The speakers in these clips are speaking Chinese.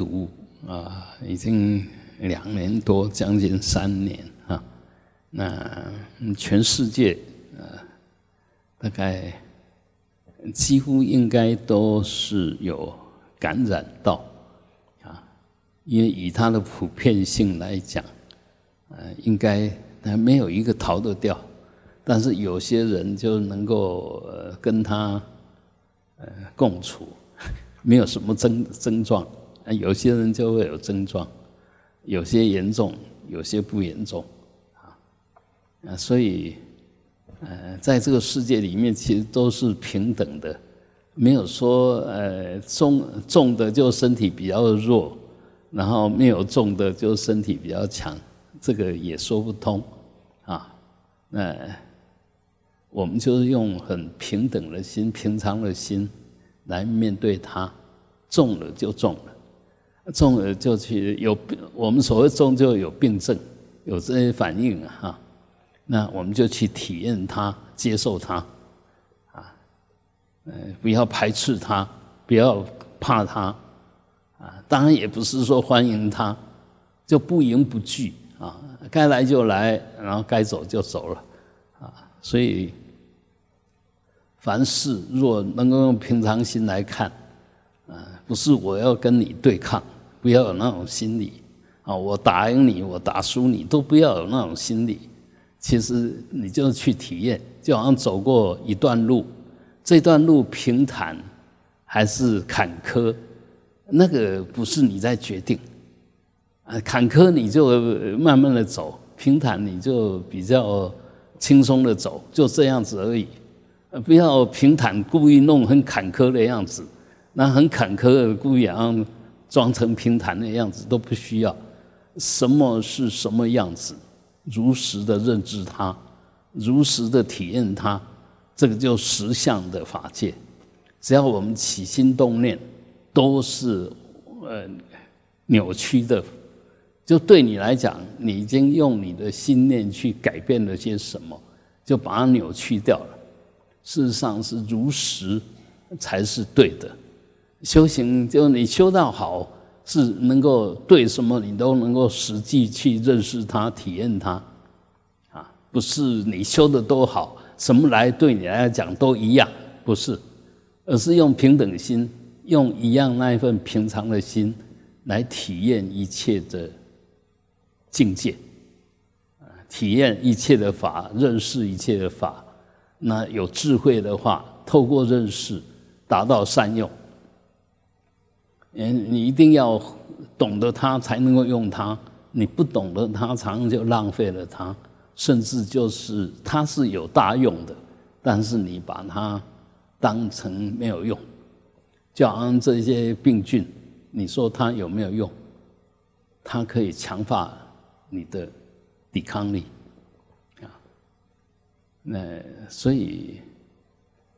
读啊，已经两年多，将近三年啊。那全世界呃，大概几乎应该都是有感染到啊，因为以它的普遍性来讲，呃，应该没有一个逃得掉。但是有些人就能够跟他呃共处。没有什么症症状，有些人就会有症状，有些严重，有些不严重，啊，啊，所以，呃，在这个世界里面，其实都是平等的，没有说呃重重的就身体比较弱，然后没有重的就身体比较强，这个也说不通，啊，那我们就是用很平等的心、平常的心。来面对它，重了就重了，中了就去有病。我们所谓中就有病症，有这些反应啊，那我们就去体验它，接受它，啊，呃，不要排斥它，不要怕它，啊，当然也不是说欢迎它，就不迎不拒啊，该来就来，然后该走就走了，啊，所以。凡事若能够用平常心来看，啊，不是我要跟你对抗，不要有那种心理，啊，我打赢你，我打输你，都不要有那种心理。其实你就去体验，就好像走过一段路，这段路平坦还是坎坷，那个不是你在决定，啊，坎坷你就慢慢的走，平坦你就比较轻松的走，就这样子而已。呃，不要平坦，故意弄很坎坷的样子，那很坎坷故意让装成平坦的样子都不需要。什么是什么样子，如实的认知它，如实的体验它，这个就实相的法界。只要我们起心动念，都是呃扭曲的。就对你来讲，你已经用你的心念去改变了些什么，就把它扭曲掉了。事实上是如实才是对的。修行就你修到好，是能够对什么你都能够实际去认识它、体验它，啊，不是你修的多好，什么来对你来讲都一样，不是，而是用平等心，用一样那一份平常的心来体验一切的境界，啊，体验一切的法，认识一切的法。那有智慧的话，透过认识达到善用。嗯，你一定要懂得它，才能够用它。你不懂得它，常常就浪费了它，甚至就是它是有大用的，但是你把它当成没有用。就好像这些病菌，你说它有没有用？它可以强化你的抵抗力啊。那所以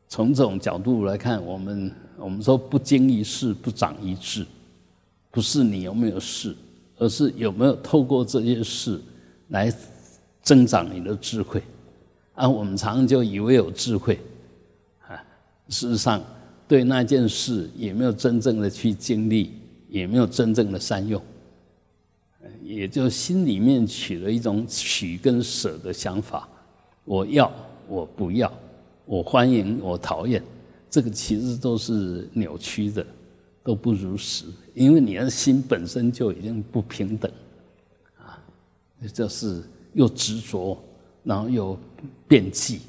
从这种角度来看，我们我们说不经一事不长一智，不是你有没有事，而是有没有透过这些事来增长你的智慧。啊，我们常常就以为有智慧，啊，事实上对那件事也没有真正的去经历，也没有真正的善用，也就心里面取了一种取跟舍的想法。我要，我不要，我欢迎，我讨厌，这个其实都是扭曲的，都不如实，因为你的心本身就已经不平等，啊，就是又执着，然后又变计，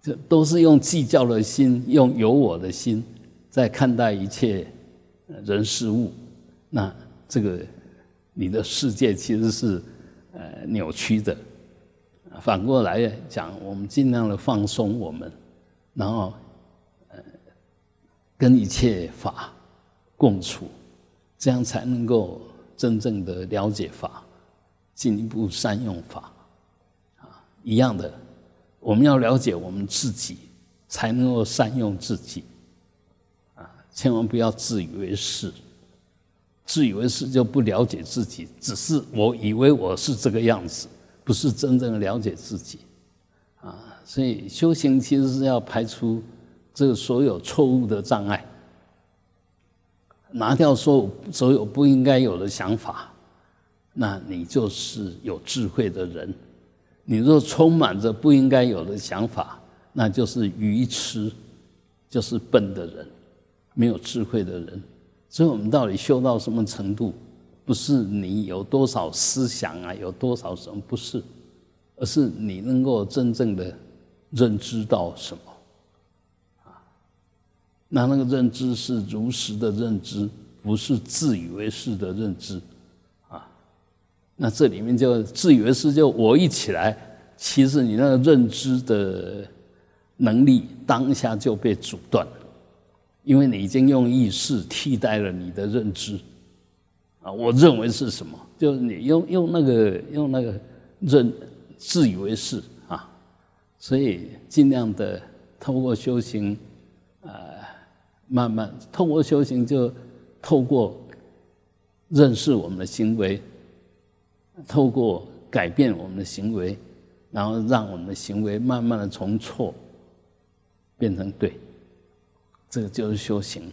这都是用计较的心，用有我的心在看待一切人事物，那这个你的世界其实是呃扭曲的。反过来讲，我们尽量的放松我们，然后跟一切法共处，这样才能够真正的了解法，进一步善用法。啊，一样的，我们要了解我们自己，才能够善用自己。啊，千万不要自以为是，自以为是就不了解自己，只是我以为我是这个样子。不是真正了解自己，啊，所以修行其实是要排除这个所有错误的障碍，拿掉所有所有不应该有的想法，那你就是有智慧的人。你若充满着不应该有的想法，那就是愚痴，就是笨的人，没有智慧的人。所以，我们到底修到什么程度？不是你有多少思想啊，有多少什么？不是，而是你能够真正的认知到什么？那那个认知是如实的认知，不是自以为是的认知啊。那这里面就自以为是，就我一起来，其实你那个认知的能力当下就被阻断，因为你已经用意识替代了你的认知。啊，我认为是什么？就你用用那个用那个认自以为是啊，所以尽量的透过修行，呃，慢慢透过修行就透过认识我们的行为，透过改变我们的行为，然后让我们的行为慢慢的从错变成对，这个就是修行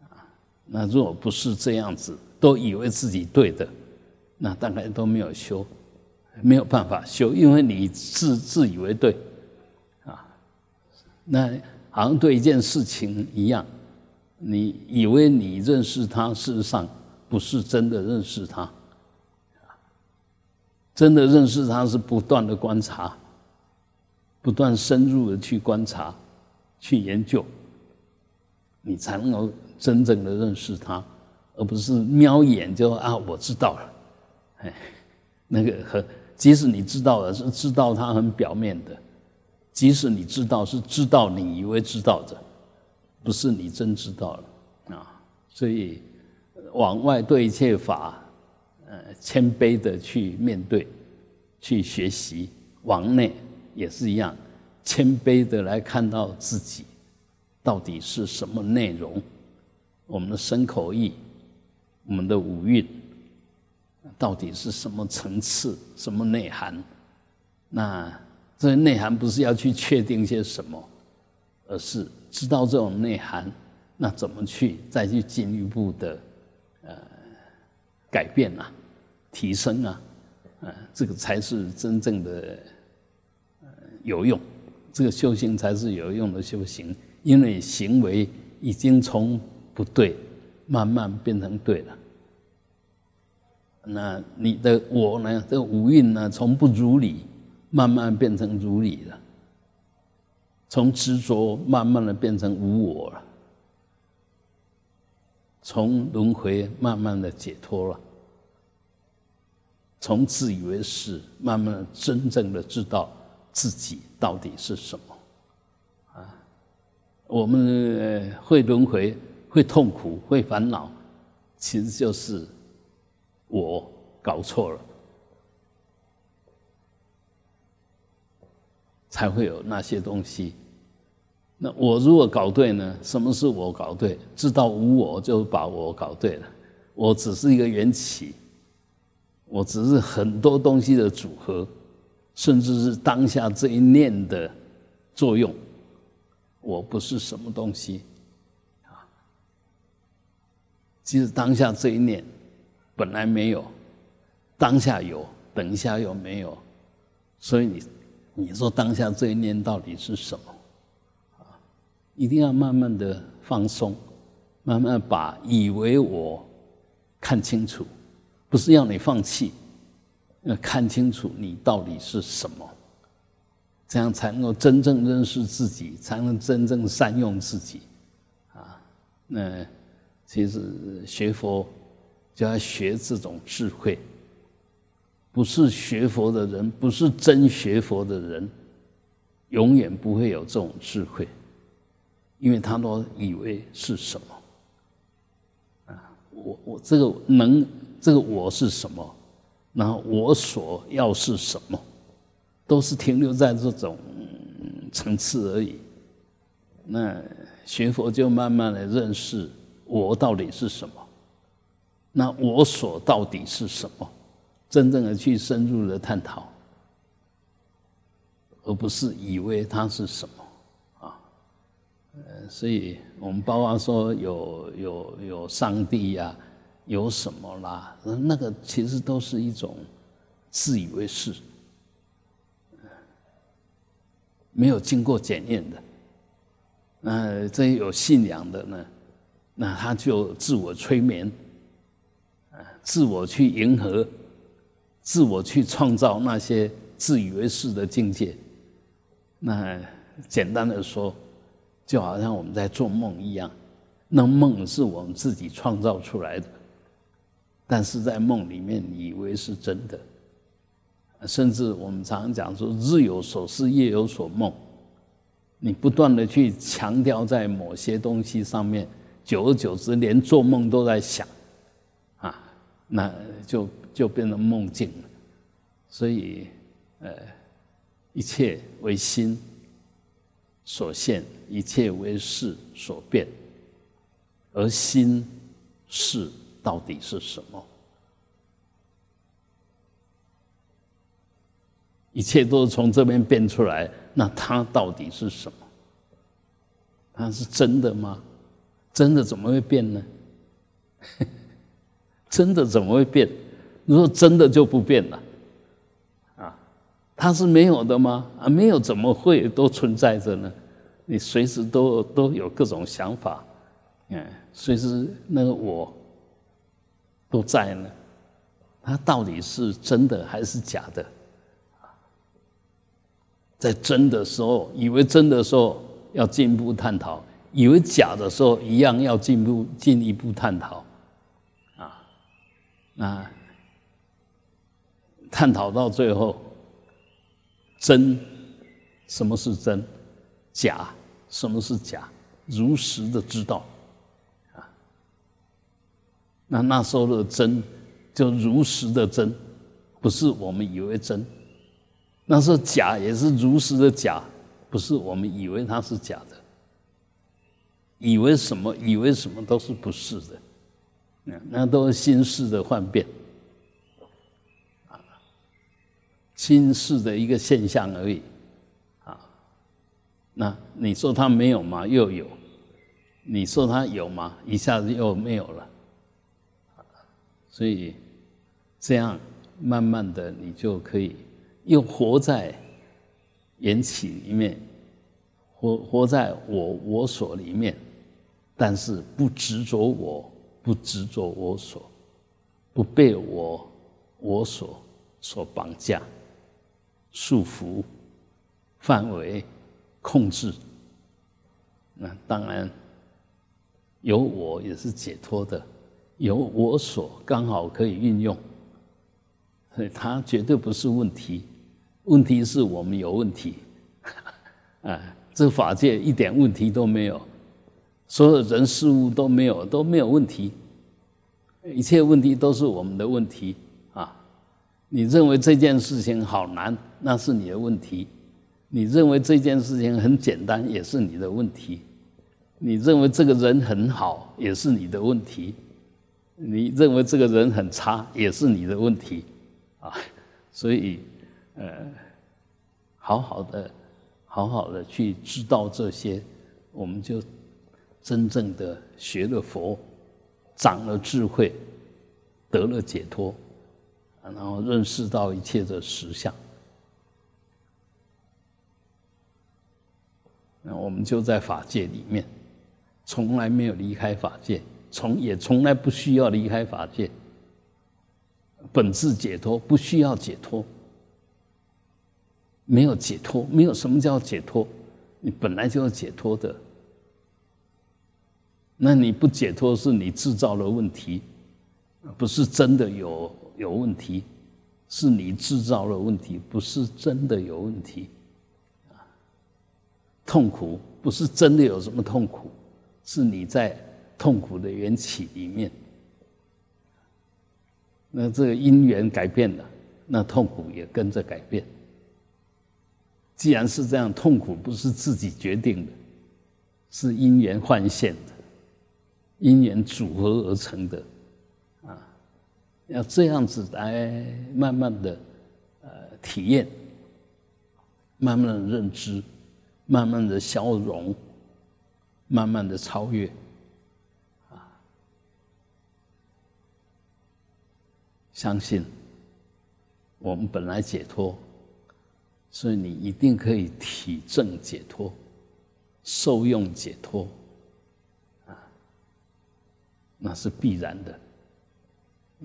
啊。那如果不是这样子，都以为自己对的，那大概都没有修，没有办法修，因为你自自以为对，啊，那好像对一件事情一样，你以为你认识他，事实上不是真的认识他，真的认识他是不断的观察，不断深入的去观察，去研究，你才能够真正的认识他。而不是瞄眼就啊，我知道了，哎，那个和即使你知道了，是知道他很表面的；即使你知道，是知道你以为知道的，不是你真知道了啊。所以往外对一切法，呃，谦卑的去面对，去学习；往内也是一样，谦卑的来看到自己到底是什么内容，我们的身口意。我们的五蕴到底是什么层次、什么内涵？那这内涵不是要去确定些什么，而是知道这种内涵，那怎么去再去进一步的呃改变啊、提升啊？呃，这个才是真正的呃有用，这个修行才是有用的修行，因为行为已经从不对。慢慢变成对了，那你的我呢？这个五蕴呢，从不如理，慢慢变成如理了；从执着，慢慢的变成无我了；从轮回，慢慢的解脱了；从自以为是，慢慢真正的知道自己到底是什么。啊，我们会轮回。会痛苦，会烦恼，其实就是我搞错了，才会有那些东西。那我如果搞对呢？什么是我搞对？知道无我，就把我搞对了。我只是一个缘起，我只是很多东西的组合，甚至是当下这一念的作用。我不是什么东西啊。其实当下这一念本来没有，当下有，等一下又没有，所以你你说当下这一念到底是什么？啊，一定要慢慢的放松，慢慢把以为我看清楚，不是要你放弃，要看清楚你到底是什么，这样才能够真正认识自己，才能真正善用自己，啊，那。其实学佛就要学这种智慧，不是学佛的人，不是真学佛的人，永远不会有这种智慧，因为他都以为是什么啊？我我这个能，这个我是什么？然后我所要是什么？都是停留在这种层次而已。那学佛就慢慢的认识。我到底是什么？那我所到底是什么？真正的去深入的探讨，而不是以为它是什么啊？呃，所以我们包括说有有有上帝呀，有什么啦，那个其实都是一种自以为是，没有经过检验的。那这些有信仰的呢，那他就自我催眠，啊，自我去迎合，自我去创造那些自以为是的境界。那简单的说。就好像我们在做梦一样，那梦是我们自己创造出来的，但是在梦里面以为是真的，甚至我们常常讲说“日有所思，夜有所梦”，你不断的去强调在某些东西上面，久而久之，连做梦都在想，啊，那就就变成梦境了。所以，呃，一切为心。所现一切为事所变，而心事到底是什么？一切都是从这边变出来，那它到底是什么？它是真的吗？真的怎么会变呢？真的怎么会变？如果真的就不变了。啊它是没有的吗？啊，没有怎么会都存在着呢？你随时都都有各种想法，嗯，随时那个我都在呢。它到底是真的还是假的？在真的时候，以为真的时候要进一步探讨；以为假的时候，一样要进步进一步探讨。啊，那探讨到最后。真，什么是真？假，什么是假？如实的知道，啊，那那时候的真，就如实的真，不是我们以为真；那是假，也是如实的假，不是我们以为它是假的。以为什么？以为什么都是不是的，那那都是心事的幻变。心事的一个现象而已，啊，那你说它没有吗？又有，你说它有吗？一下子又没有了，所以这样慢慢的，你就可以又活在缘起里面，活活在我我所里面，但是不执着我，不执着我所，不被我我所所绑架。束缚、范围、控制，那当然有我也是解脱的，有我所刚好可以运用，所以它绝对不是问题。问题是我们有问题，啊，这法界一点问题都没有，所有人事物都没有都没有问题，一切问题都是我们的问题。你认为这件事情好难，那是你的问题；你认为这件事情很简单，也是你的问题；你认为这个人很好，也是你的问题；你认为这个人很差，也是你的问题。啊，所以，呃，好好的，好好的去知道这些，我们就真正的学了佛，长了智慧，得了解脱。然后认识到一切的实相，那我们就在法界里面，从来没有离开法界，从也从来不需要离开法界。本质解脱，不需要解脱，没有解脱，没有什么叫解脱，你本来就要解脱的。那你不解脱，是你制造了问题，不是真的有。有问题，是你制造了问题，不是真的有问题。啊，痛苦不是真的有什么痛苦，是你在痛苦的缘起里面。那这个因缘改变了，那痛苦也跟着改变。既然是这样，痛苦不是自己决定的，是因缘幻现的，因缘组合而成的。要这样子来慢慢的呃体验，慢慢的认知，慢慢的消融，慢慢的超越，啊，相信我们本来解脱，所以你一定可以体证解脱，受用解脱，啊，那是必然的。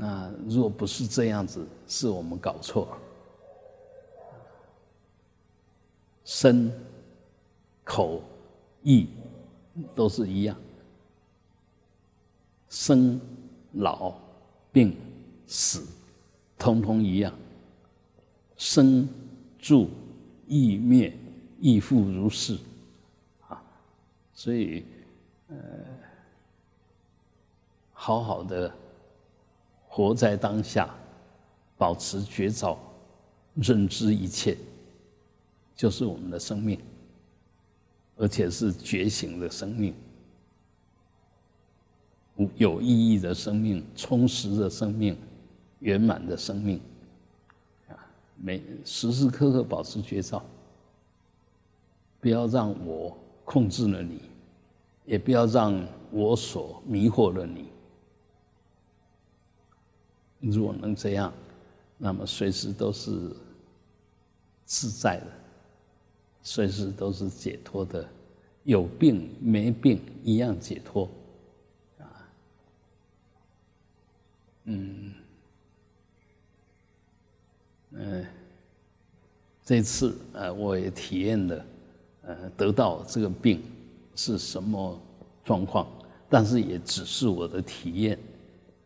那若不是这样子，是我们搞错了。身、口、意都是一样，生、老、病、死，通通一样。生、住、意灭，亦复如是。啊，所以，呃，好好的活在当下，保持觉照，认知一切。就是我们的生命，而且是觉醒的生命，有意义的生命，充实的生命，圆满的生命，啊，每时时刻刻保持觉照，不要让我控制了你，也不要让我所迷惑了你。如果能这样，那么随时都是自在的。随时都是解脱的，有病没病一样解脱，啊，嗯，嗯，这次呃我也体验了，呃得到这个病是什么状况，但是也只是我的体验，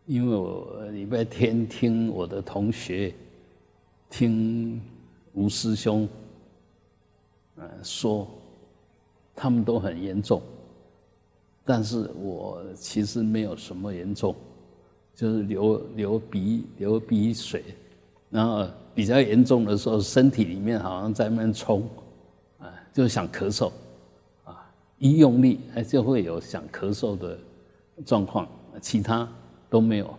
因为我礼拜天听我的同学，听吴师兄。嗯，说他们都很严重，但是我其实没有什么严重，就是流流鼻流鼻水，然后比较严重的时候，身体里面好像在那冲，啊，就想咳嗽，啊，一用力哎就会有想咳嗽的状况，其他都没有，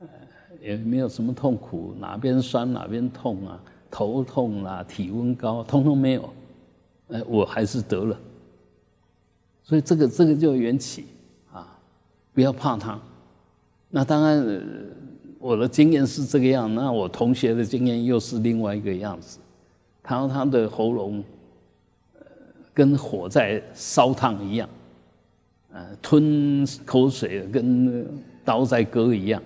呃，也没有什么痛苦，哪边酸哪边痛啊。头痛啦，体温高，通通没有，哎，我还是得了。所以这个这个就缘起啊，不要怕它。那当然，我的经验是这个样，那我同学的经验又是另外一个样子。他说他的喉咙，呃，跟火在烧烫一样，呃，吞口水跟刀在割一样，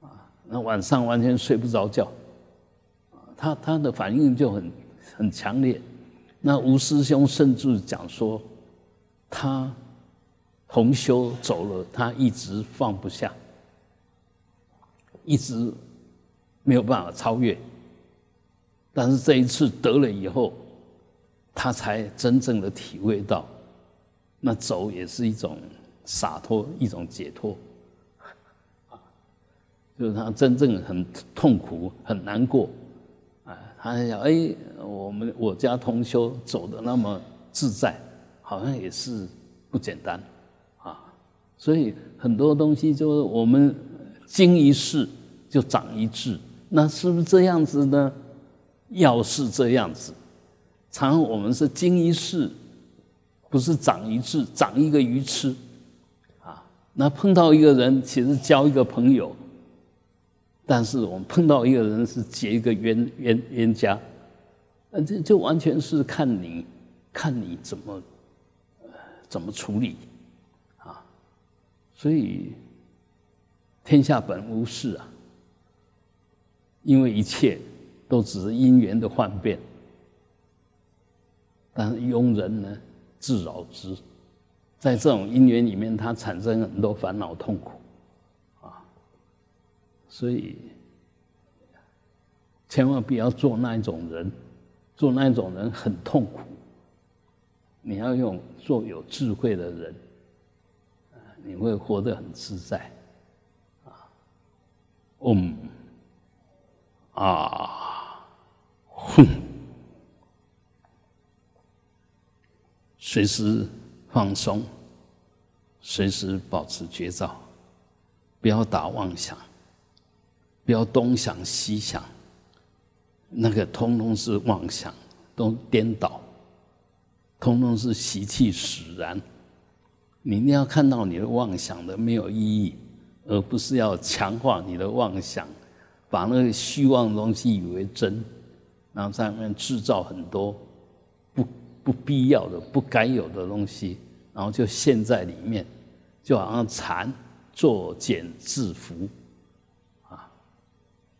啊，那晚上完全睡不着觉。啊他他的反应就很很强烈，那吴师兄甚至讲说，他同修走了，他一直放不下，一直没有办法超越。但是这一次得了以后，他才真正的体会到，那走也是一种洒脱，一种解脱，就是他真正很痛苦，很难过。啊他想，哎，我们我家同修走的那么自在，好像也是不简单，啊，所以很多东西就是我们经一事就长一智，那是不是这样子呢？要是这样子，常我们是经一事，不是长一智，长一个愚痴，啊，那碰到一个人，其实交一个朋友。但是我们碰到一个人是结一个冤冤冤家，那，这就完全是看你，看你怎么，怎么处理，啊，所以天下本无事啊，因为一切都只是因缘的幻变，但是庸人呢自扰之，在这种因缘里面，他产生很多烦恼痛苦。所以，千万不要做那一种人，做那一种人很痛苦。你要用做有智慧的人，你会活得很自在，啊，嗯，啊，哼，随时放松，随时保持觉照，不要打妄想。不要东想西想，那个通通是妄想，都颠倒，通通是习气使然，你一定要看到你的妄想的没有意义，而不是要强化你的妄想，把那个虚妄的东西以为真，然后在里面制造很多不不必要的、不该有的东西，然后就陷在里面，就好像禅作茧自缚。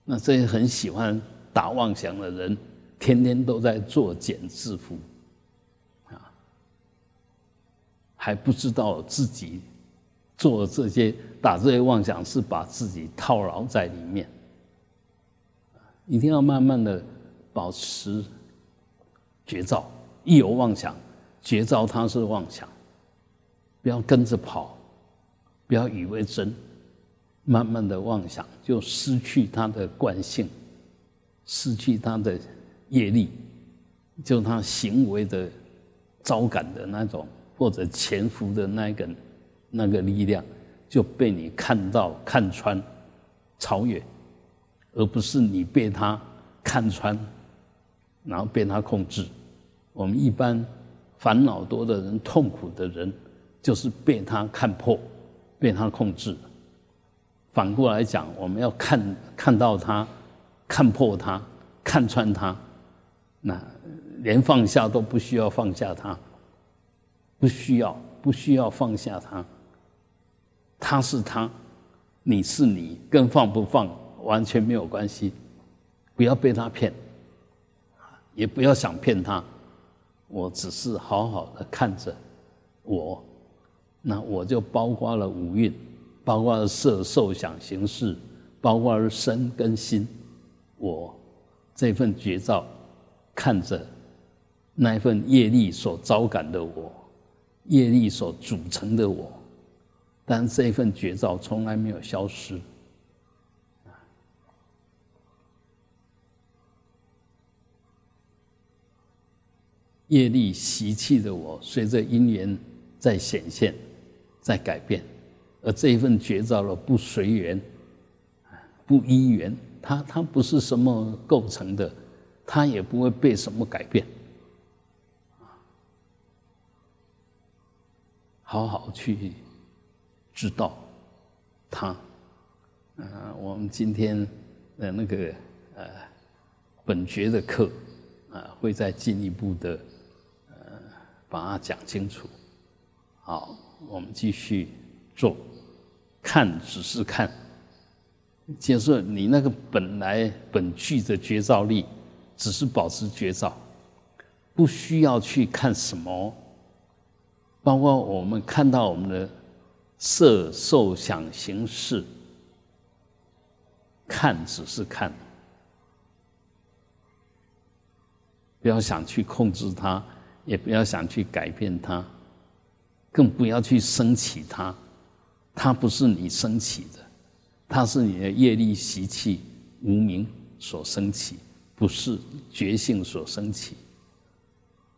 那这些很喜欢打妄想的人，天天都在作茧自缚。啊还不知道自己做这些打这些妄想是把自己套牢在里面，一定要慢慢的保持绝招。一有妄想，绝招它是妄想，不要跟着跑，不要以为真。慢慢的妄想就失去它的惯性，失去它的业力，就它行为的招感的那种。或者潜伏的那个那个力量就被你看到、看穿、超越，而不是你被他看穿，然后被他控制。我们一般烦恼多的人、痛苦的人，就是被他看破、被他控制。反过来讲，我们要看看到他、看破他、看穿他，那连放下都不需要放下他。不需要，不需要放下他。他是他，你是你，跟放不放完全没有关系。不要被他骗，也不要想骗他。我只是好好的看着我，那我就包括了五蕴，包括色、受、想、行、识，包括身跟心。我这份绝招，看着那份业力所招感的我。业力所组成的我，但这份绝招从来没有消失。业力习气的我，随着因缘在显现，在改变，而这一份绝招了不随缘，不依缘，它它不是什么构成的，它也不会被什么改变。好好去知道他，嗯，我们今天的那个呃本觉的课啊，会再进一步的呃把它讲清楚。好，我们继续做，看只是看，就是你那个本来本具的觉照力，只是保持觉照，不需要去看什么。包括我们看到我们的色、受、想、行、识，看只是看，不要想去控制它，也不要想去改变它，更不要去升起它。它不是你升起的，它是你的业力习气无名所升起，不是觉性所升起。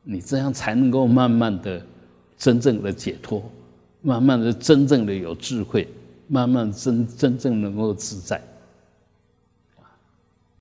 你这样才能够慢慢的。真正的解脱，慢慢的真正的有智慧，慢慢真真正能够自在。